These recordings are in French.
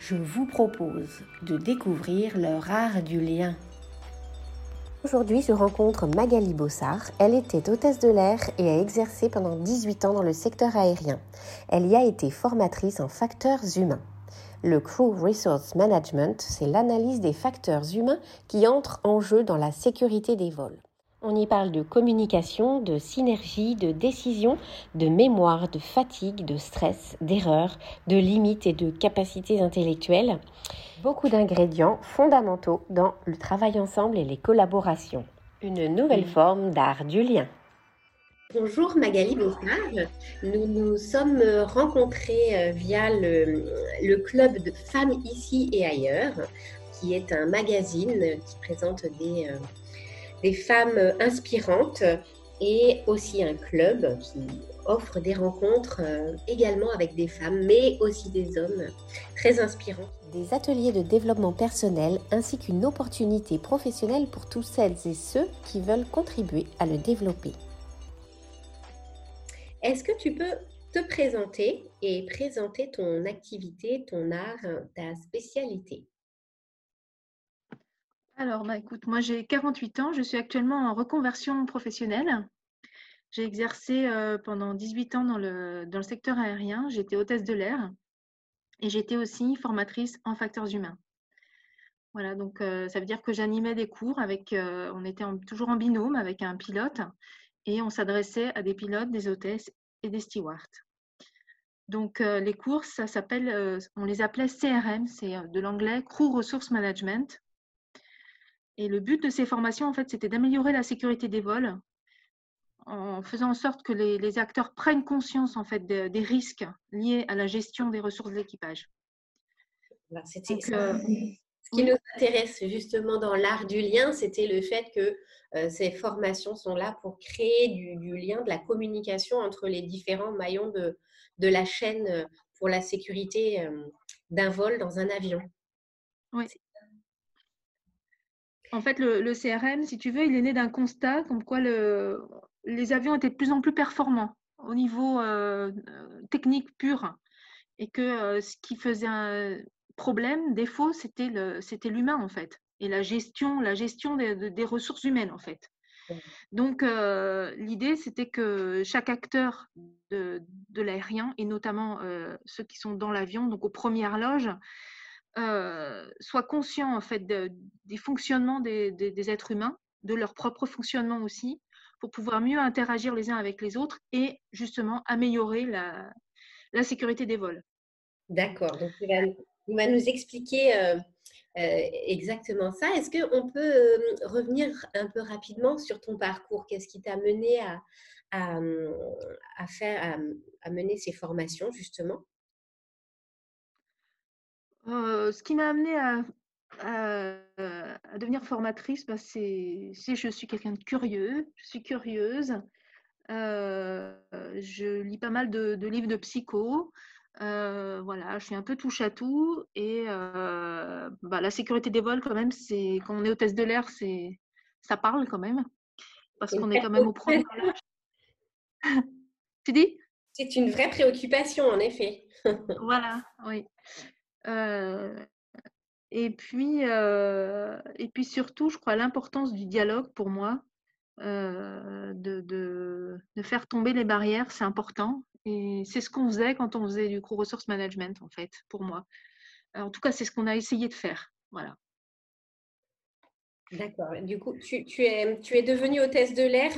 je vous propose de découvrir leur art du lien. Aujourd'hui, je rencontre Magali Bossard. Elle était hôtesse de l'air et a exercé pendant 18 ans dans le secteur aérien. Elle y a été formatrice en facteurs humains. Le Crew Resource Management, c'est l'analyse des facteurs humains qui entrent en jeu dans la sécurité des vols. On y parle de communication, de synergie, de décision, de mémoire, de fatigue, de stress, d'erreur, de limites et de capacités intellectuelles. Beaucoup d'ingrédients fondamentaux dans le travail ensemble et les collaborations. Une nouvelle forme d'art du lien. Bonjour Magali Bossard. Nous nous sommes rencontrés euh, via le, le, club de femmes ici et ailleurs, qui est un magazine qui présente des, euh, des femmes inspirantes et aussi un club qui offre des rencontres euh, également avec des femmes, mais aussi des hommes très inspirants. Des ateliers de développement personnel ainsi qu'une opportunité professionnelle pour tous celles et ceux qui veulent contribuer à le développer. Est-ce que tu peux te présenter et présenter ton activité, ton art, ta spécialité? Alors, bah, écoute, moi j'ai 48 ans, je suis actuellement en reconversion professionnelle. J'ai exercé euh, pendant 18 ans dans le, dans secteur aérien, j'étais hôtesse de l'air et j'étais aussi formatrice en facteurs humains. Voilà, donc euh, ça veut dire que j'animais des cours avec, euh, on était toujours en binôme avec un pilote et on s'adressait à des pilotes, des hôtesses et des stewards. Donc les cours, ça s'appelle, on les appelait CRM, c'est de l'anglais Crew Resource Management. Et le but de ces formations, en fait, c'était d'améliorer la sécurité des vols en faisant en sorte que les, acteurs prennent conscience en fait des risques liés à la gestion des ressources de l'équipage. Euh, ce qui nous intéresse justement dans l'art du lien, c'était le fait que euh, ces formations sont là pour créer du, lien, de la communication entre les différents maillons de, de la chaîne euh, pour la sécurité d'un vol dans un avion. Oui. En fait, le, CRM, si tu veux, il est né d'un constat comme quoi les avions étaient de plus en plus performants au niveau euh, technique pur. Et que euh, ce qui faisait un problème, défaut, c'était l'humain en fait. Et la gestion, la gestion des, ressources humaines en fait. Donc, euh, l'idée, c'était que chaque acteur de, l'aérien, et notamment ceux qui sont dans l'avion, donc aux premières loges, euh, soient conscients en fait des fonctionnements des, êtres humains, de leur propre fonctionnement aussi, pour pouvoir mieux interagir les uns avec les autres et justement améliorer la, sécurité des vols. D'accord. Donc, tu vas, nous expliquer euh, euh, exactement ça. Est-ce qu'on peut revenir un peu rapidement sur ton parcours? Qu'est-ce qui t'a mené à, à, faire, à mener ces formations, justement? Euh, ce qui m'a amené à, devenir formatrice, bah, c'est je suis quelqu'un de curieux, je suis curieuse. Euh, je lis pas mal de, livres de psycho. Euh, voilà, je suis un peu touche à tout. Et bah, la sécurité des vols, quand même, c'est quand on est hôtesse de l'air, c'est ça parle quand même, parce qu'on est quand même au premier tu dis? C'est une vraie préoccupation, en effet. voilà, oui. Et puis, et puis surtout, je crois l'importance du dialogue pour moi, de, faire tomber les barrières, c'est important. Et c'est ce qu'on faisait quand on faisait du co-resource management, en fait, pour moi. En tout cas, c'est ce qu'on a essayé de faire. Voilà. D'accord. Du coup, tu, es, tu es devenu hôtesse de l'air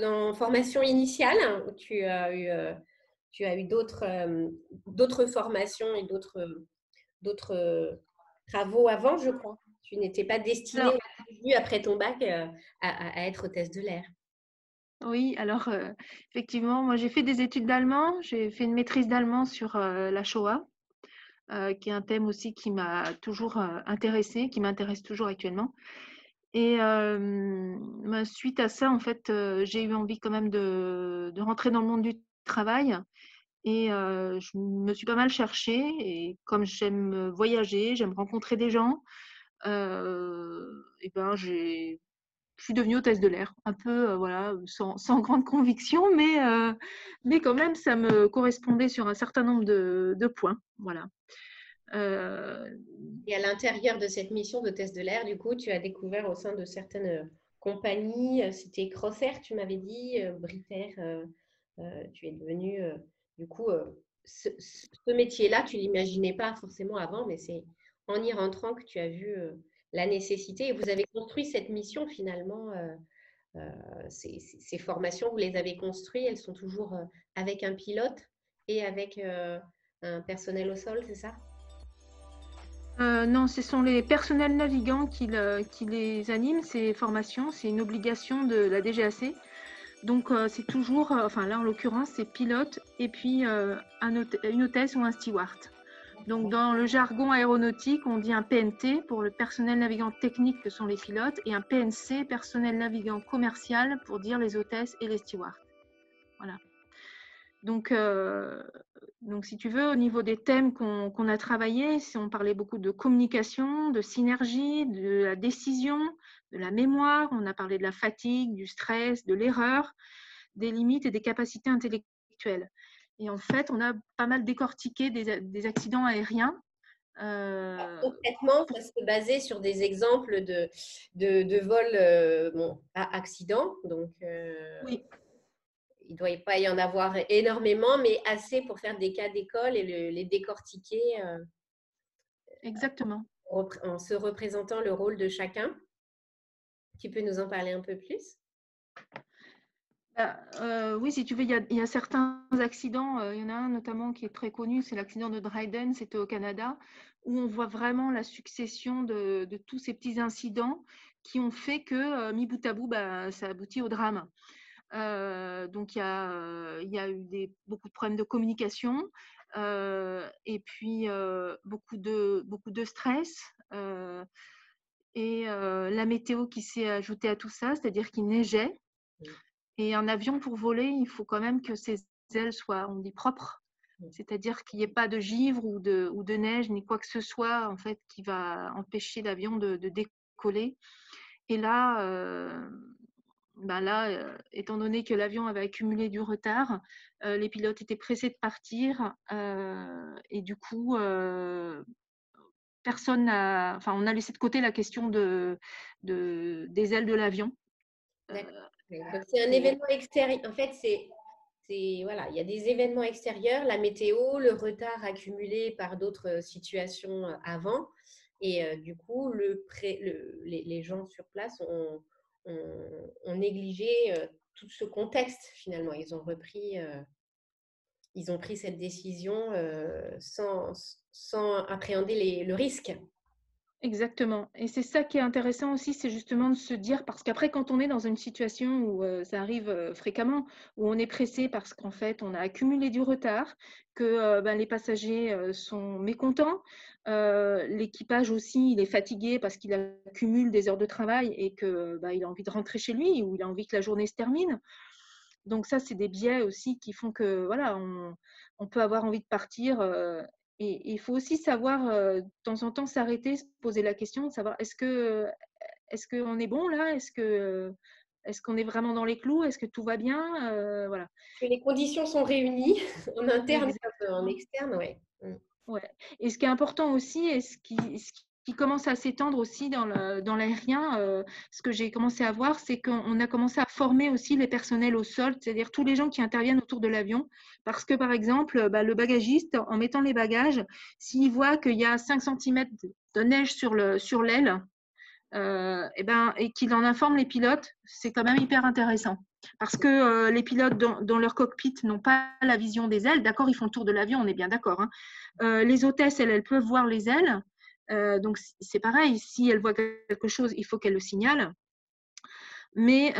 dans formation initiale ou tu as eu, eu d'autres formations et d'autres, d'autres travaux avant, je crois. Tu n'étais pas destinée après ton bac à, à, être hôtesse de l'air. Oui, alors effectivement, moi j'ai fait des études d'allemand, j'ai fait une maîtrise d'allemand sur la Shoah, qui est un thème aussi qui m'a toujours intéressé, qui m'intéresse toujours actuellement. Et bah, suite à ça, en fait, j'ai eu envie quand même de, rentrer dans le monde du travail. Et je me suis pas mal cherchée. Et comme j'aime voyager, j'aime rencontrer des gens, et ben j'ai je suis devenue hôtesse de l'air, un peu voilà, sans, grande conviction, mais, mais quand même, ça me correspondait sur un certain nombre de, points. Voilà. Euh, et à l'intérieur de cette mission de test de l'air, du coup, tu as découvert au sein de certaines euh, compagnies, euh, c'était Crossair, tu m'avais dit, Britair, tu es devenu, du coup, ce, métier-là, tu l'imaginais pas forcément avant, mais c'est en y rentrant que tu as vu la nécessité et vous avez construit cette mission finalement. Ces, ces, formations, vous les avez construites, elles sont toujours avec un pilote et avec un personnel au sol, c'est ça? Euh, non, ce sont les personnels navigants qui, les animent, ces formations. C'est une obligation de la DGAC. Donc, euh, c'est toujours, euh, enfin là en l'occurrence, c'est pilote et puis une hôtesse ou un steward. Donc, dans le jargon aéronautique, on dit un PNT pour le personnel navigant technique que sont les pilotes et un PNC, personnel navigant commercial pour dire les hôtesses et les stewards. Voilà. Donc, donc, si tu veux, au niveau des thèmes qu'on a travaillés, on parlait beaucoup de communication, de synergie, de la décision, de la mémoire, on a parlé de la fatigue, du stress, de l'erreur, des limites et des capacités intellectuelles. Et en fait, on a pas mal décortiqué des, accidents aériens. Euh, concrètement, ça se basait sur des exemples de, de, de vols euh, bon, à accident. Donc, euh, oui il ne doit pas y en avoir énormément, mais assez pour faire des cas d'école et les décortiquer. Euh, Exactement. En se représentant le rôle de chacun. Tu peux nous en parler un peu plus? Bah, euh, oui, si tu veux, il y a, certains accidents. Euh, il y en a un notamment qui est très connu, c'est l'accident de Dryden, c'était au Canada, où on voit vraiment la succession de, tous ces petits incidents qui ont fait que, mi bout à bout, bah, ça aboutit au drame. Euh, donc, il y, a, euh, il y a eu des, beaucoup de problèmes de communication euh, et puis beaucoup, de, beaucoup de stress. et la météo qui s'est ajoutée à tout ça, c'est-à-dire qu'il neigeait. Et un avion, pour voler, il faut quand même que ses ailes soient, on dit, propres. C'est-à-dire qu'il n'y ait pas de givre ou de, ou de neige, ni quoi que ce soit, en fait, qui va empêcher l'avion de, de, décoller. Et là, ben là, euh, étant donné que l'avion avait accumulé du retard, euh, les pilotes étaient pressés de partir euh, et du coup, personne n'a, enfin, on a laissé de côté la question de, de des ailes de l'avion. c'est un événement extérieur. En fait, c'est voilà, il y a des événements extérieurs, la météo, le retard accumulé par d'autres situations avant, et du coup, le, le les, les, gens sur place ont ont, négligé euh, tout ce contexte finalement. Ils ont repris, euh, ils ont pris cette décision euh, sans, sans appréhender le risque. Exactement. Et c'est ça qui est intéressant aussi, c'est justement de se dire, parce qu'après, quand on est dans une situation où ça arrive fréquemment, où on est pressé parce qu'en fait, on a accumulé du retard, que ben, les passagers sont mécontents, l'équipage aussi, il est fatigué parce qu'il accumule des heures de travail et que ben, a envie de rentrer chez lui ou il a envie que la journée se termine. Donc ça, c'est des biais aussi qui font que voilà, on peut avoir envie de partir et il faut aussi savoir de temps en temps s'arrêter, se poser la question de savoir est-ce que, est-ce qu'on est bon là? Est-ce que est-ce qu'on est vraiment dans les clous? Est-ce que tout va bien? Euh, Voilà. Que les conditions sont réunies en interne comme en externe, ouais. Mm. ouais. Et ce qui est important aussi, et ce qui, qui commence à s'étendre aussi dans l'aérien, euh, ce que j'ai commencé à voir, c'est qu'on a commencé à former aussi les personnels au sol, c'est-à-dire tous les gens qui interviennent autour de l'avion. Parce que, par exemple, bah, le bagagiste, en mettant les bagages, s'il voit qu'il y a 5 cm de neige sur l'aile, sur euh, et, ben, et qu'il en informe les pilotes, c'est quand même hyper intéressant. Parce que euh, les pilotes dans, leur cockpit n'ont pas la vision des ailes. D'accord, ils font le tour de l'avion, on est bien d'accord. Hein. Les hôtesses, elles, elles, peuvent voir les ailes. Donc c'est pareil, si elles voient quelque chose, il faut qu'elles le signalent. Mais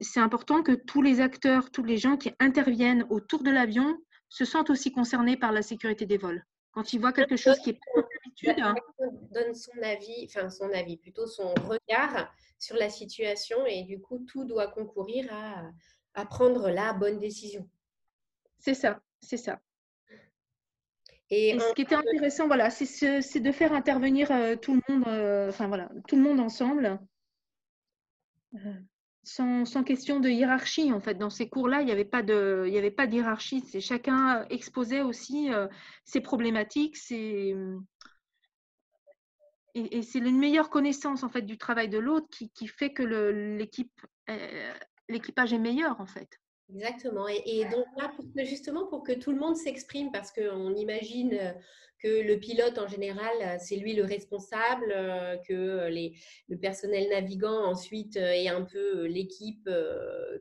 c'est important que tous les acteurs, tous les gens qui interviennent autour de l'avion se sentent aussi concernés par la sécurité des vols. Quand il voit quelque chose qui est pas d'habitude. Hein. Donne son avis, enfin son avis, plutôt son regard sur la situation et du coup, tout doit concourir à, prendre la bonne décision. C'est ça, c'est ça. Et, ce qui était intéressant, voilà, c'est de faire intervenir euh, tout le monde, euh, enfin voilà, tout le monde ensemble. Euh, sans, question de hiérarchie. En fait, dans ces cours-là, il n'y avait pas de, il y avait pas. C'est chacun exposait aussi euh, ses problématiques, et, c'est une meilleure connaissance en fait du travail de l'autre qui, fait que l'équipe, l'équipage est meilleur en fait. Exactement. Et, donc là, justement pour que tout le monde s'exprime, parce qu'on imagine euh, que le pilote en général, euh, c'est lui le responsable, euh, que les, le personnel navigant ensuite est un peu l'équipe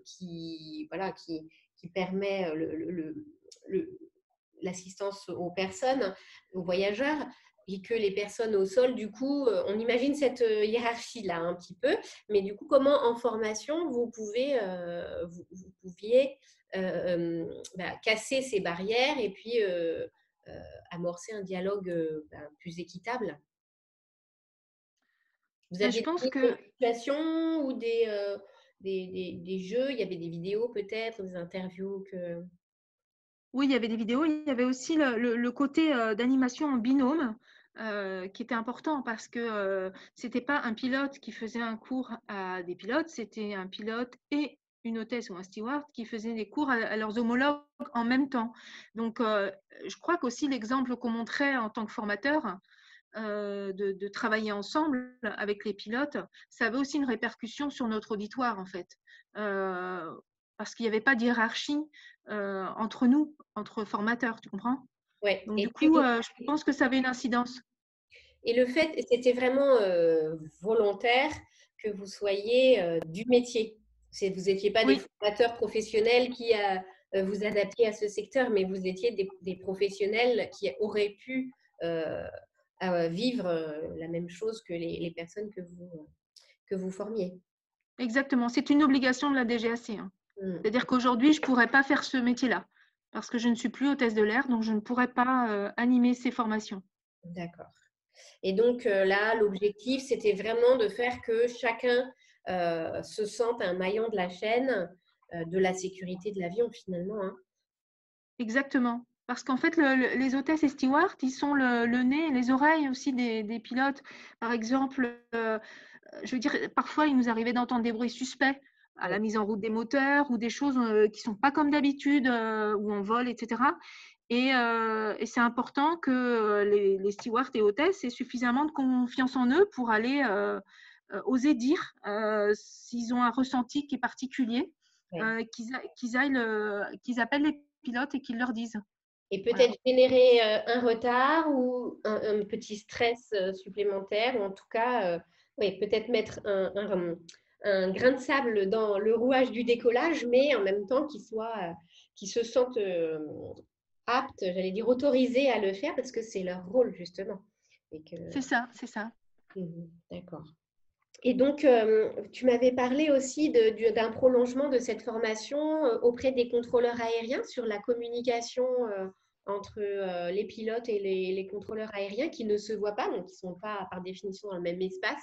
qui, voilà, qui, permet l'assistance aux personnes, aux voyageurs et que les personnes au sol, du coup, on imagine cette hiérarchie-là un petit peu, mais du coup, comment en formation vous pouvez, vous, pouviez bah, casser ces barrières et puis euh, amorcer un dialogue euh, ben, plus équitable? Vous bah, avez je pense que... des situations ou des, euh, des, des, jeux? Il y avait des vidéos peut-être, des interviews que... Oui, il y avait des vidéos. Il y avait aussi le, le, côté d'animation en binôme. Qui était important parce que ce c'était pas un pilote qui faisait un cours à des pilotes, c'était un pilote et une hôtesse ou un steward qui faisaient des cours à, leurs homologues en même temps. Donc, euh, je crois qu'aussi l'exemple qu'on montrait en tant que formateur, euh, de, travailler ensemble avec les pilotes, ça avait aussi une répercussion sur notre auditoire, en fait. Euh, parce qu'il n'y avait pas de hiérarchie entre nous, entre formateurs, tu comprends? Ouais. Donc, du coup, je pense que ça avait une incidence. Et le fait, c'était vraiment volontaire que vous soyez du métier vous n'étiez pas des formateurs professionnels qui a, euh, vous adaptiez à ce secteur, mais vous étiez des, professionnels qui auraient pu euh, vivre euh, la même chose que les, personnes que vous, que vous formiez. Exactement, c'est une obligation de la DGAC. Hein. Mmh. C'est-à-dire qu'aujourd'hui, je ne pourrais pas faire ce métier-là parce que je ne suis plus hôtesse de l'air, donc je ne pourrais pas animer ces formations. D'accord. Et donc là, l'objectif, c'était vraiment de faire que chacun euh, se sentent un maillon de la chaîne euh, de la sécurité de l'avion finalement. Hein. Exactement. Parce qu'en fait, les hôtesses et stewards, ils sont le, nez et les oreilles aussi des, pilotes. Par exemple, euh, je veux dire, parfois, il nous arrivait d'entendre des bruits suspects à la mise en route des moteurs ou des choses qui ne sont pas comme d'habitude, où on vole, etc. Et, c'est important que les, les, stewards et hôtesses aient suffisamment de confiance en eux pour aller euh, oser dire euh, s'ils ont un ressenti qui est particulier, euh, qu'ils aillent, qu'ils appellent les pilotes et qu'ils leur disent. Et peut-être générer un retard ou un, petit stress supplémentaire, ou en tout cas, oui, peut-être mettre un, un, grain de sable dans le rouage du décollage, mais en même temps qu'ils soient, qu'ils se sentent aptes, j'allais dire autorisés à le faire parce que c'est leur rôle justement. C'est ça, c'est ça. Mmh D'accord. Et donc, euh, tu m'avais parlé aussi d'un prolongement de cette formation euh, auprès des contrôleurs aériens sur la communication euh, entre les pilotes et les, contrôleurs aériens qui ne se voient pas, donc qui ne sont pas par définition dans le même espace,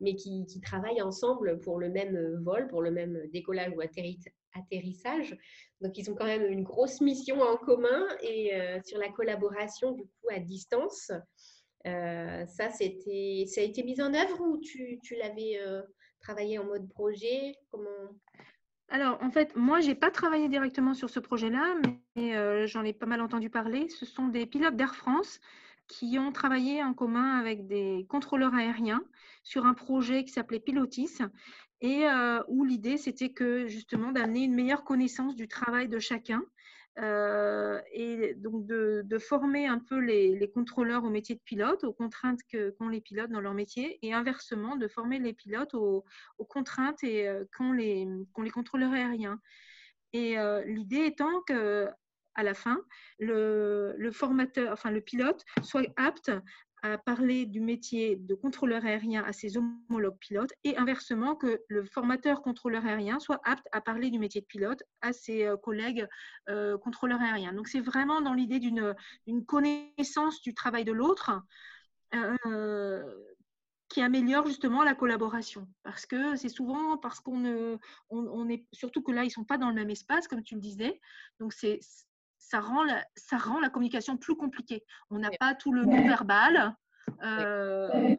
mais qui, travaillent ensemble pour le même vol, pour le même décollage ou atterrissage. Donc, ils ont quand même une grosse mission en commun et sur la collaboration du coup à distance. ça, c'était, ça a été mis en œuvre ou tu, tu l'avais travaillé en mode projet? Comment? Alors, en fait, moi, je n'ai pas travaillé directement sur ce projet-là, mais j'en ai pas mal entendu parler. Ce sont des pilotes d'Air France qui ont travaillé en commun avec des contrôleurs aériens sur un projet qui s'appelait Pilotis et où l'idée, c'était que justement d'amener une meilleure connaissance du travail de chacun euh, et donc de, former un peu les, contrôleurs au métier de pilote, aux contraintes qu'ont les pilotes dans leur métier, et inversement de former les pilotes aux, contraintes et euh, qu'ont les, contrôleurs aériens. Et euh, l'idée étant que à la fin, le, formateur, enfin le pilote, soit apte à parler du métier de contrôleur aérien à ses homologues pilotes et inversement que le formateur contrôleur aérien soit apte à parler du métier de pilote à ses euh, collègues euh, contrôleurs aériens. Donc c'est vraiment dans l'idée d'une connaissance du travail de l'autre euh, qui améliore justement la collaboration. Parce que c'est souvent parce qu'on on, est, surtout que là, ils ne sont pas dans le même espace, comme tu le disais. Donc c'est ça rend la, ça rend la communication plus compliquée. On n'a pas tout le non-verbal. Euh,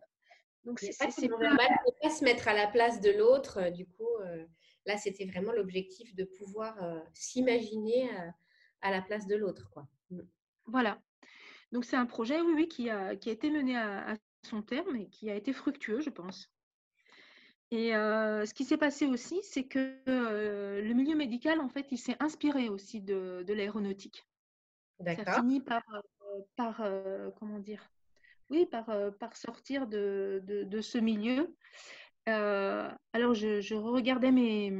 donc, c'est pas, pas se mettre à la place de l'autre. Euh, du coup, euh, là, c'était vraiment l'objectif de pouvoir s'imaginer à la place de l'autre. Mm. Voilà. Donc, c'est un projet, oui, oui, qui a, qui a été mené à, son terme et qui a été fructueux, je pense. Et ce qui s'est passé aussi, c'est que le milieu médical, en fait, il s'est inspiré aussi de, de l'aéronautique. D'accord. Ça finit par, par comment dire, oui, par, par sortir de, de, de ce milieu. alors, je, je, regardais mes,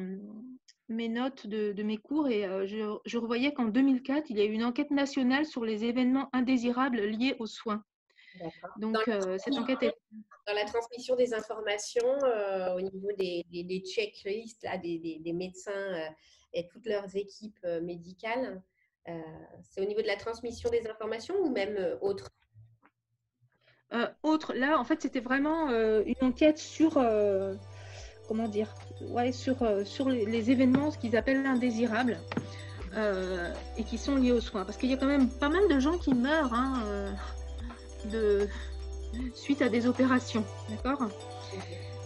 mes notes de, de mes cours et je, je revoyais qu'en 2004, il y a eu une enquête nationale sur les événements indésirables liés aux soins. Donc, cette enquête est dans la transmission des informations euh, au niveau des, des, checklists là, des, des, médecins euh, et toutes leurs équipes euh, médicales. c'est au niveau de la transmission des informations ou même autre? Autre, là, en fait, c'était vraiment une enquête sur, comment dire, ouais, sur, sur les, événements, ce qu'ils appellent indésirables. et qui sont liés aux soins. Parce qu'il y a quand même pas mal de gens qui meurent hein, suite à des opérations.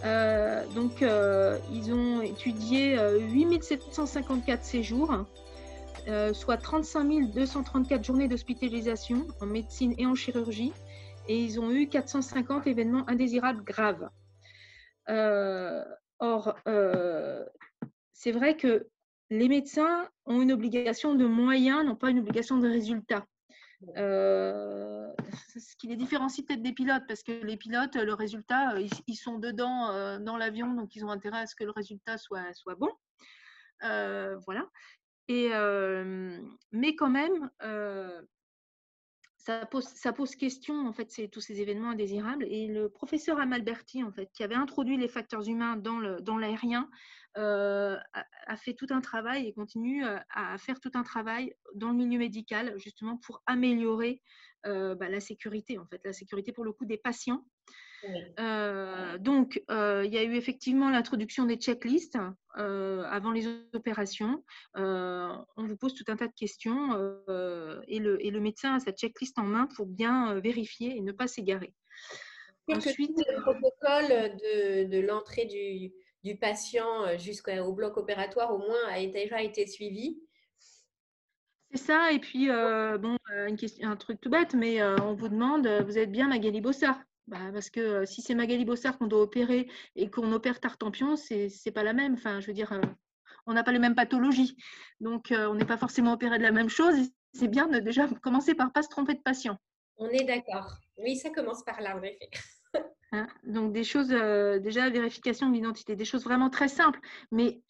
Euh, donc, euh, ils ont étudié 8754 euh, séjours, soit 35 234 journées d'hospitalisation en médecine et en chirurgie, et ils ont eu 450 événements indésirables graves. or, c'est vrai que les médecins ont une obligation de moyens, non pas une obligation de résultats. Euh, ce qui les différencie peut-être des pilotes, parce que les pilotes, le résultat, euh, ils, sont dedans euh, dans l'avion, donc ils ont intérêt à ce que le résultat soit, soit bon. voilà. Et, mais quand même, ça pose, ça pose question, en fait, tous ces événements indésirables. Et le professeur Amalberti, en fait, qui avait introduit les facteurs humains dans l'aérien, euh, a, fait tout un travail et continue euh, à faire tout un travail dans le milieu médical, justement pour améliorer euh, bah, la sécurité, en fait, la sécurité pour le coup des patients. Donc, il y a eu effectivement l'introduction des checklists avant les opérations. on vous pose tout un tas de questions et, le, et, le, médecin a sa checklist en main pour bien vérifier et ne pas s'égarer. Ensuite, le protocole de, de l'entrée du, du patient euh, jusqu'au bloc opératoire, au moins, a déjà été suivi. C'est ça. Et puis, euh, bon, euh, une question, un truc tout bête, mais on vous demande, vous êtes bien Magali Bossard bah, Parce que si c'est Magali Bossard qu'on doit opérer et qu'on opère Tartampion, c'est n'est pas la même. Enfin, je veux dire, on n'a pas les mêmes pathologies. Donc, on n'est pas forcément opéré de la même chose. C'est bien de déjà commencer par pas se tromper de patient. On est d'accord. Oui, ça commence par là, en effet. Hein, donc des choses, euh, déjà vérification d'identité, des choses vraiment très simples, mais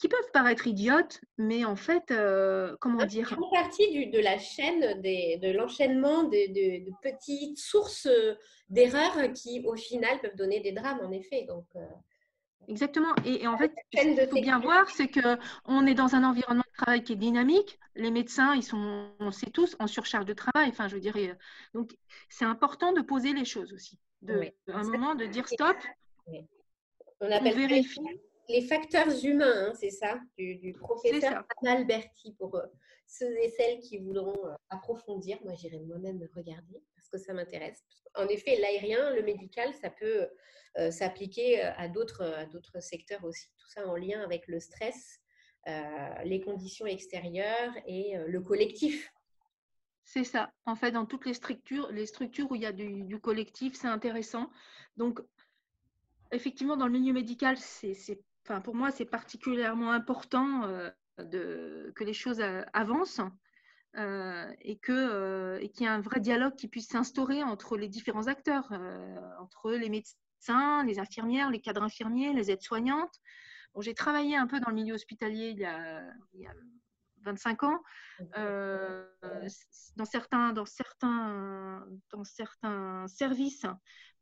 qui peuvent paraître idiotes, mais en fait, euh, comment dire Ils font partie de la chaîne, des, de l'enchaînement de, de, petites sources euh, d'erreurs qui, au final, peuvent donner des drames, en effet. Donc, Exactement. Et, en fait, ce qu'il faut bien voir, c'est que on est dans un environnement de travail qui est dynamique. Les médecins, ils sont, on sait tous, en surcharge de travail. Enfin, je dirais. Donc, c'est important de poser les choses aussi de, un moment de dire stop. On appelle vérifie. Les facteurs humains, hein, c'est ça, du, professeur Alberti pour euh, ceux et celles qui voudront euh, approfondir. Moi, j'irai moi-même regarder parce que ça m'intéresse. En effet, l'aérien, le médical, ça peut euh, s'appliquer à d'autres, à d'autres secteurs aussi. Tout ça en lien avec le stress, les conditions extérieures et le collectif. C'est ça. En fait, dans toutes les structures, les structures où il y a du, du collectif, c'est intéressant. Donc, effectivement, dans le milieu médical, c'est enfin, pour moi, c'est particulièrement important euh, de, que les choses euh, avancent euh, et qu'il y ait un vrai dialogue qui puisse s'instaurer entre les différents acteurs, entre les médecins, les infirmières, les cadres infirmiers, les aides-soignantes. Bon, J'ai travaillé un peu dans le milieu hospitalier il y a 25 ans. dans, certains, dans, certains, dans certains services,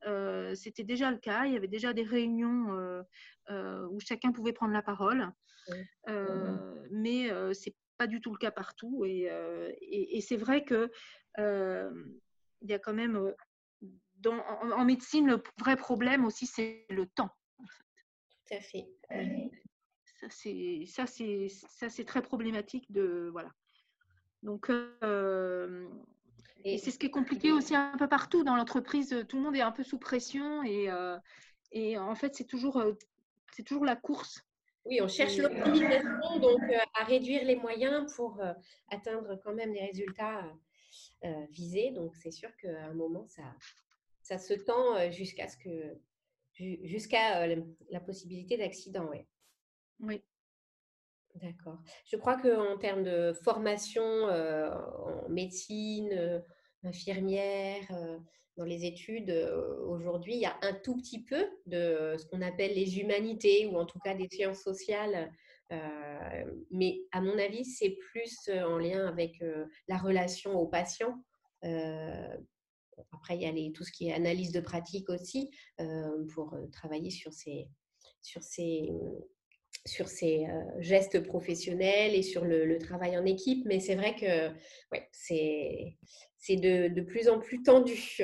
euh, c'était déjà le cas. Il y avait déjà des réunions euh, euh, où chacun pouvait prendre la parole. Mais ce n'est pas du tout le cas partout. Et, c'est vrai que il y a quand même en, médecine, le vrai problème aussi, c'est le temps. Tout à fait. Ça, c'est très problématique de voilà. Donc, et, c'est ce qui est compliqué aussi un peu partout dans l'entreprise. Tout le monde est un peu sous pression et, euh, et en fait, c'est toujours, euh, c'est toujours la course. Oui, on cherche l'optimisation, donc euh, à réduire les moyens pour atteindre quand même les résultats visés. Donc, c'est sûr qu'à un moment, ça, ça se tend jusqu'à ce que jusqu'à la possibilité d'accident. Ouais. Oui. D'accord. Je crois qu'en termes de formation en médecine, infirmière, dans les études, aujourd'hui, il y a un tout petit peu de ce qu'on appelle les humanités ou en tout cas des sciences sociales. mais à mon avis, c'est plus en lien avec la relation aux patients. après, il y a tout ce qui est analyse de pratique aussi pour travailler sur ces, sur ces sur ces gestes professionnels et sur le, travail en équipe. Mais c'est vrai que ouais, c'est de, de, plus en plus tendu.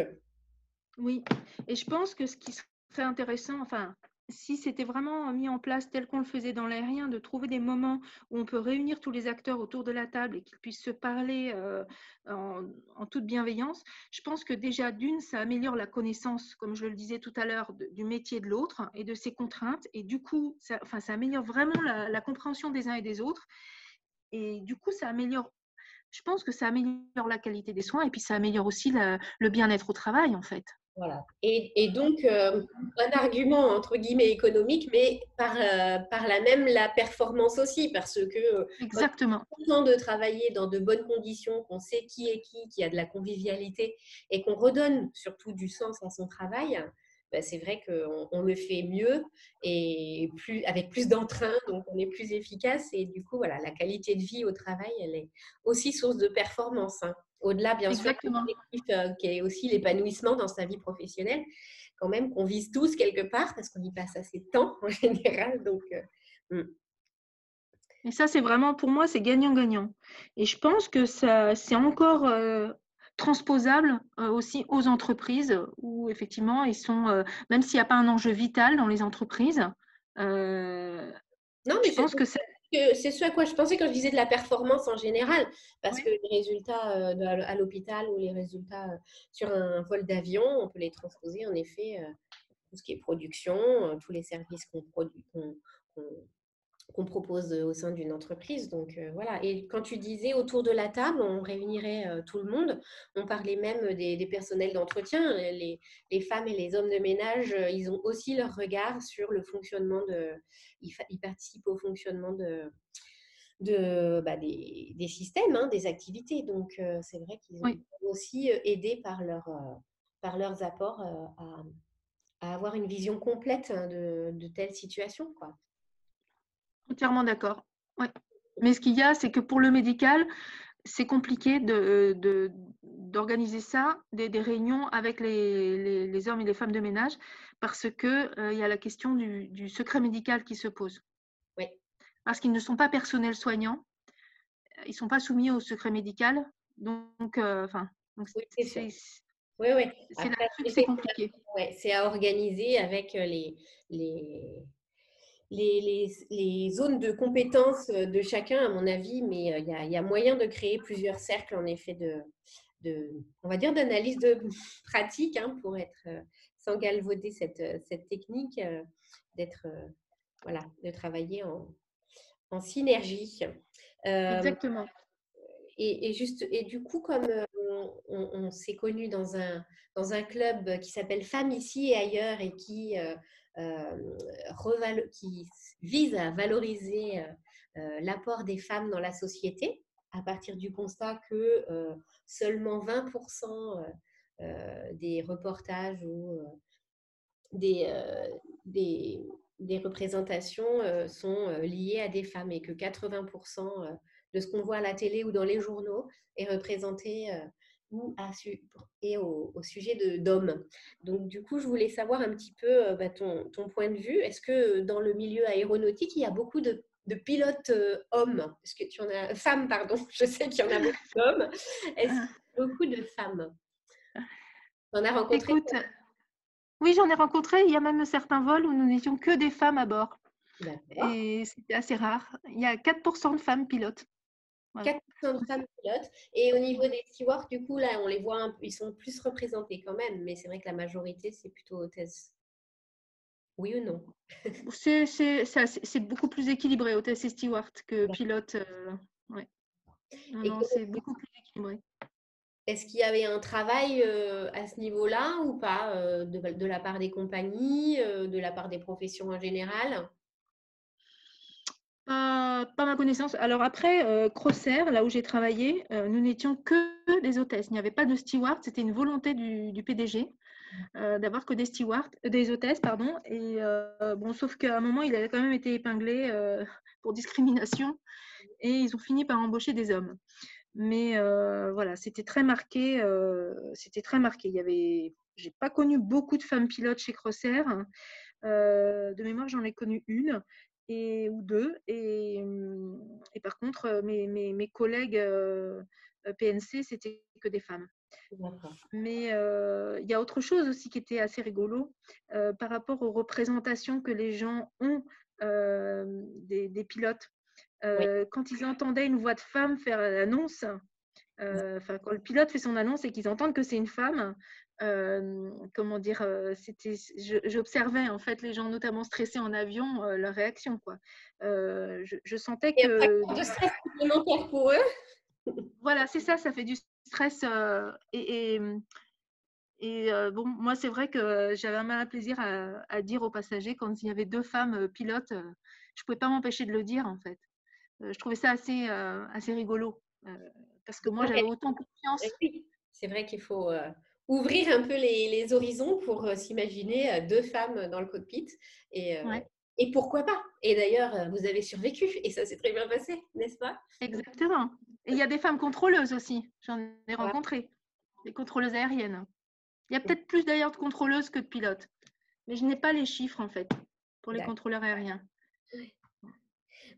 Oui, et je pense que ce qui serait intéressant, enfin, si c'était vraiment mis en place tel qu'on le faisait dans l'aérien, de trouver des moments où on peut réunir tous les acteurs autour de la table et qu'ils puissent se parler euh, en, toute bienveillance, je pense que déjà d'une, ça améliore la connaissance, comme je le disais tout à l'heure, du métier de l'autre et de ses contraintes. Et du coup, ça, améliore vraiment la, compréhension des uns et des autres. Et du coup, ça améliore je pense que ça améliore la qualité des soins et puis ça améliore aussi le bien-être au travail, en fait. Voilà. Et, donc, euh, un argument entre guillemets économique, mais par, euh, par là même la performance aussi, parce que euh, exactement temps de travailler dans de bonnes conditions, qu'on sait qui est qui, qu'il y a de la convivialité et qu'on redonne surtout du sens à son travail, bah, c'est vrai qu'on on le fait mieux et plus, avec plus d'entrain, donc on est plus efficace. Et du coup, voilà, la qualité de vie au travail, elle est aussi source de performance. Hein. Au-delà, bien sûr, euh, qui est aussi l'épanouissement dans sa vie professionnelle, quand même qu'on vise tous quelque part, parce qu'on y passe assez de temps en général. Donc, euh, hmm. Et ça, c'est vraiment, pour moi, c'est gagnant-gagnant. Et je pense que ça, c'est encore euh, transposable euh, aussi aux entreprises où effectivement ils sont, euh, même s'il n'y a pas un enjeu vital dans les entreprises. Non, mais je pense que c'est c'est ce à quoi je pensais quand je disais de la performance en général, parce que les résultats à l'hôpital ou les résultats sur un vol d'avion, on peut les transposer en effet tout ce qui est production, tous les services qu'on produit, qu'on propose au sein d'une entreprise. Donc euh, voilà. Et quand tu disais autour de la table, on réunirait euh, tout le monde. On parlait même des, personnels d'entretien. Les, femmes et les hommes de ménage, euh, ils ont aussi leur regard sur le fonctionnement de. Ils, participent au fonctionnement de. de bah, des, systèmes, hein, des activités. Donc, c'est vrai qu'ils ont aussi aidé par, leur, par leurs apports à, avoir une vision complète hein, de, de telles situations. Quoi. Entièrement d'accord. Ouais. Mais ce qu'il y a, c'est que pour le médical, c'est compliqué d'organiser de, ça, des, réunions avec les, les, hommes et les femmes de ménage, parce qu'il euh, il y a la question du, secret médical qui se pose. Oui. Parce qu'ils ne sont pas personnels soignants, ils ne sont pas soumis au secret médical. Donc, euh, enfin, c'est oui, oui. C'est compliqué. Ouais, c'est à organiser avec les, les, les, zones de compétences de chacun, à mon avis, mais il y, a, moyen de créer plusieurs cercles, en effet, de, de on va dire, d'analyse de pratique hein, pour être, sans galvauder cette, cette technique, d'être, voilà, de travailler en, en synergie. Exactement. Et, juste, et du coup, comme on, s'est connu dans un, dans un club qui s'appelle Femmes ici et ailleurs et qui, qui vise à valoriser l'apport des femmes dans la société, à partir du constat que seulement 20% des reportages ou des, des, représentations euh, sont euh, liées à des femmes et que 80% euh, de ce qu'on voit à la télé ou dans les journaux est représenté ou à, et au, sujet d'hommes. Donc, du coup, je voulais savoir un petit peu bah, ton, ton, point de vue. Est-ce que dans le milieu aéronautique, il y a beaucoup de, de pilotes hommes? Est-ce que tu en as femmes, pardon Je sais qu'il y en a beaucoup d'hommes. Est-ce qu'il y a beaucoup de femmes? Tu en as rencontré? Oui, j'en ai rencontré. Il y a même certains vols où nous n'étions que des femmes à bord. Et c'était assez rare. Il y a 4% de femmes pilotes. 4% de femmes pilotes. Et au niveau des stewards, du coup, là, on les voit, un, ils sont plus représentés quand même. Mais c'est vrai que la majorité, c'est plutôt hôtesse. Oui ou non? C'est beaucoup plus équilibré, hôtesse et steward, que pilote. Euh, ouais. C'est beaucoup plus équilibré. Est-ce qu'il y avait un travail euh, à ce niveau-là ou pas euh, de, la part des compagnies, euh, de la part des professions en général? Pas ma connaissance. Alors après, Crossair, là où j'ai travaillé, nous n'étions que des hôtesses. Il n'y avait pas de steward. C'était une volonté du, PDG d'avoir que des stewards, des hôtesses, pardon. Et bon, sauf qu'à un moment, il avait quand même été épinglé pour discrimination et ils ont fini par embaucher des hommes. Mais voilà, c'était très marqué. c'était très marqué. Il y avait, j'ai pas connu beaucoup de femmes pilotes chez Crossair. de mémoire, j'en ai connu une et ou deux. Et, mmh, et par contre, mes, mes, mes collègues PNC, c'était que des femmes. Mais il y a autre chose aussi qui était assez rigolo par rapport aux représentations que les gens ont des, des, pilotes. Quand ils entendaient une voix de femme faire l'annonce, euh, enfin quand le pilote fait son annonce et qu'ils entendent que c'est une femme, euh, comment dire, c'était, j'observais en fait les gens notamment stressés en avion, leur réaction quoi. Je, sentais que de stress supplémentaire pour eux. voilà, c'est ça, ça fait du stress et, et bon, moi, c'est vrai que j'avais un malin plaisir à, à, dire aux passagers quand il y avait deux femmes pilotes, je ne pouvais pas m'empêcher de le dire en fait. Je trouvais ça assez, assez rigolo parce que moi, j'avais autant confiance. C'est vrai qu'il faut ouvrir un peu les, les horizons pour s'imaginer deux femmes dans le cockpit. Et, et pourquoi pas Et d'ailleurs, vous avez survécu et ça s'est très bien passé, n'est-ce pas? Exactement. Et il y a des femmes contrôleuses aussi. J'en ai rencontré. Des contrôleuses aériennes. Il y a peut-être plus d'ailleurs de contrôleuses que de pilotes. Mais je n'ai pas les chiffres en fait pour les contrôleurs aériens.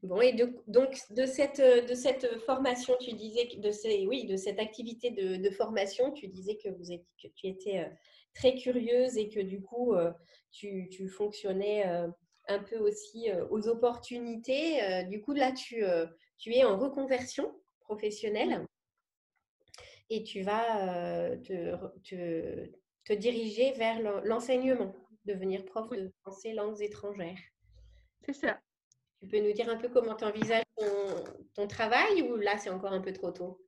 Bon, et donc de cette, de cette formation, tu disais, de ces, oui, de cette activité de, formation, tu disais que, vous êtes, que tu étais euh, très curieuse et que du coup, euh, tu, tu fonctionnais euh, un peu aussi aux opportunités. Du coup, là, tu, tu es en reconversion professionnelle et tu vas te, te, te diriger vers l'enseignement, devenir prof de français langues étrangères. C'est ça. Tu peux nous dire un peu comment tu envisages ton, travail ou là, c'est encore un peu trop tôt?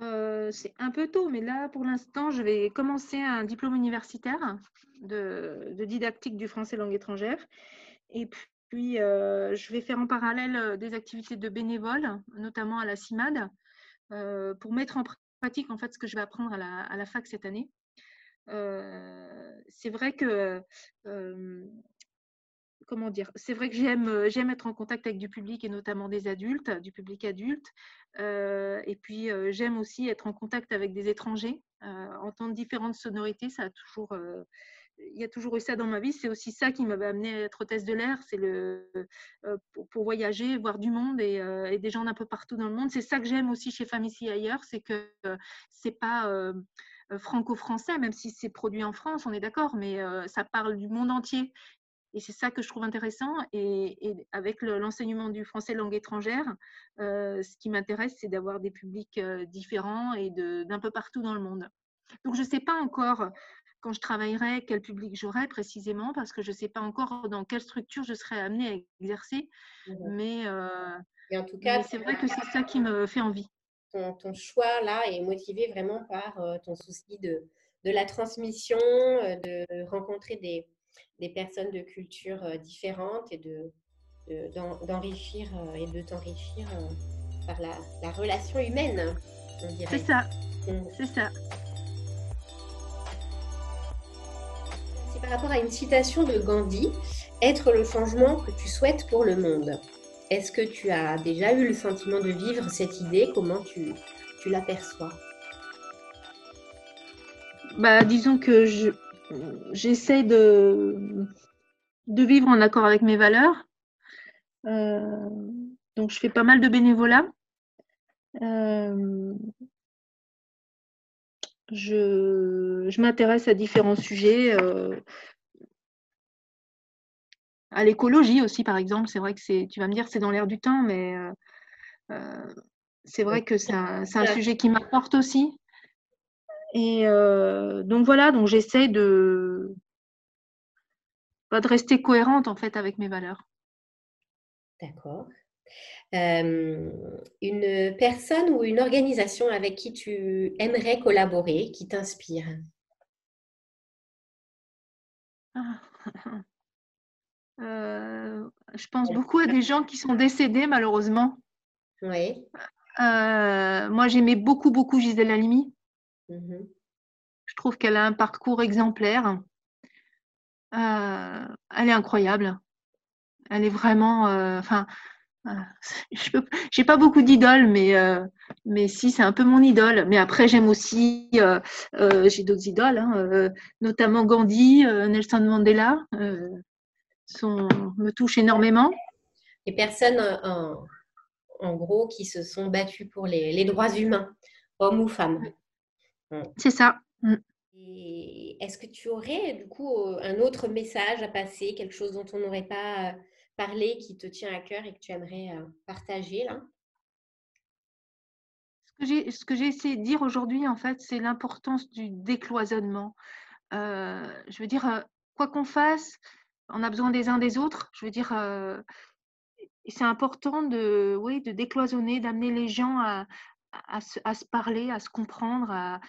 Euh, C'est un peu tôt, mais là, pour l'instant, je vais commencer un diplôme universitaire de, didactique du français langue étrangère. Et puis, euh, je vais faire en parallèle euh, des activités de bénévoles, notamment à la CIMAD, pour mettre en pratique en fait ce que je vais apprendre à la fac cette année. c'est vrai que comment dire, c'est vrai que j'aime, euh, j'aime être en contact avec du public et notamment des adultes, du public adulte. Euh, et puis euh, j'aime aussi être en contact avec des étrangers, entendre différentes sonorités. Ça a toujours, il y a toujours eu ça dans ma vie. C'est aussi ça qui m'avait amené à être hôtesse de l'air, c'est le pour, voyager, voir du monde et, des gens d'un peu partout dans le monde. C'est ça que j'aime aussi chez Femmes ici ailleurs, c'est que c'est pas franco-français, même si c'est produit en France, on est d'accord, mais ça parle du monde entier. Et c'est ça que je trouve intéressant. Et, avec l'enseignement du français langue étrangère, ce qui m'intéresse, c'est d'avoir des publics différents et d'un peu partout dans le monde. Donc, je ne sais pas encore quand je travaillerai quel public j'aurai précisément, parce que je ne sais pas encore dans quelle structure je serai amenée à exercer. Mmh mais, en tout cas, c'est vrai que c'est ça qui me fait envie. Ton, choix là est motivé vraiment par ton souci de, de la transmission, de rencontrer des, des personnes de cultures différentes et de, d'enrichir et de t'enrichir par la, la, relation humaine. C'est ça. Mmh. C'est ça. C'est par rapport à une citation de Gandhi, être le changement que tu souhaites pour le monde. Est-ce que tu as déjà eu le sentiment de vivre cette idée? Comment tu, tu l'aperçois bah, Disons que je, j'essaie de, de vivre en accord avec mes valeurs. Euh, donc, je fais pas mal de bénévolat. Euh, je, je m'intéresse à différents sujets. Euh, à l'écologie aussi, par exemple. C'est vrai que c'est, tu vas me dire, c'est dans l'air du temps, mais c'est vrai que c'est un, un, sujet qui m'apporte aussi. Et donc voilà, donc j'essaie de, de rester cohérente en fait avec mes valeurs. D'accord. une personne ou une organisation avec qui tu aimerais collaborer, qui t'inspire? Ah, Je pense beaucoup à des gens qui sont décédés malheureusement. Oui. moi j'aimais beaucoup beaucoup Gisèle Halimi. Mmh je trouve qu'elle a un parcours exemplaire. Euh, elle est incroyable. Elle est vraiment. Euh, enfin, euh, je n'ai pas beaucoup d'idoles, mais, mais si, c'est un peu mon idole. Mais après, j'aime aussi. J'ai d'autres idoles, hein, notamment Gandhi, Nelson Mandela. Sont, me touchent énormément. Les personnes, en, en, gros, qui se sont battues pour les, les droits humains, hommes ou femmes. Mmh. C'est ça. Mmh. est-ce que tu aurais du coup un autre message à passer, quelque chose dont on n'aurait pas parlé, qui te tient à cœur et que tu aimerais partager là? Ce que j'ai essayé de dire aujourd'hui, en fait, c'est l'importance du décloisonnement. je veux dire, quoi qu'on fasse, on a besoin des uns des autres. Je veux dire, c'est important de, oui, de décloisonner, d'amener les gens à, à, se, parler, à se comprendre.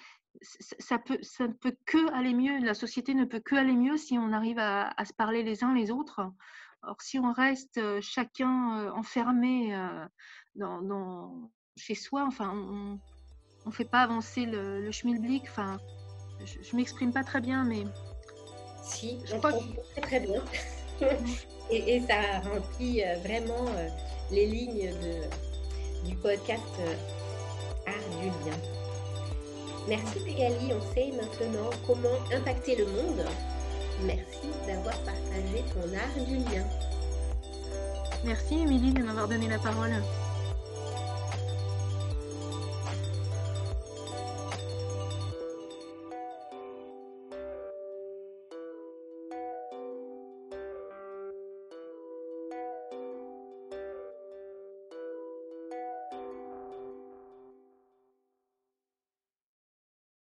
ça, peut, ça ne peut que aller mieux. La société ne peut que aller mieux si on arrive à, se parler les uns les autres. Or, si on reste euh, chacun euh, enfermé euh, dans, chez soi, enfin, on ne fait pas avancer le, le schmilblick. Enfin, je, ne m'exprime pas très bien, mais. Si, je crois très très bien. et, et, ça remplit vraiment les lignes de, du podcast du lien. Merci Pégali, on sait maintenant comment impacter le monde. Merci d'avoir partagé ton art du lien. Merci Émilie de m'avoir donné la parole.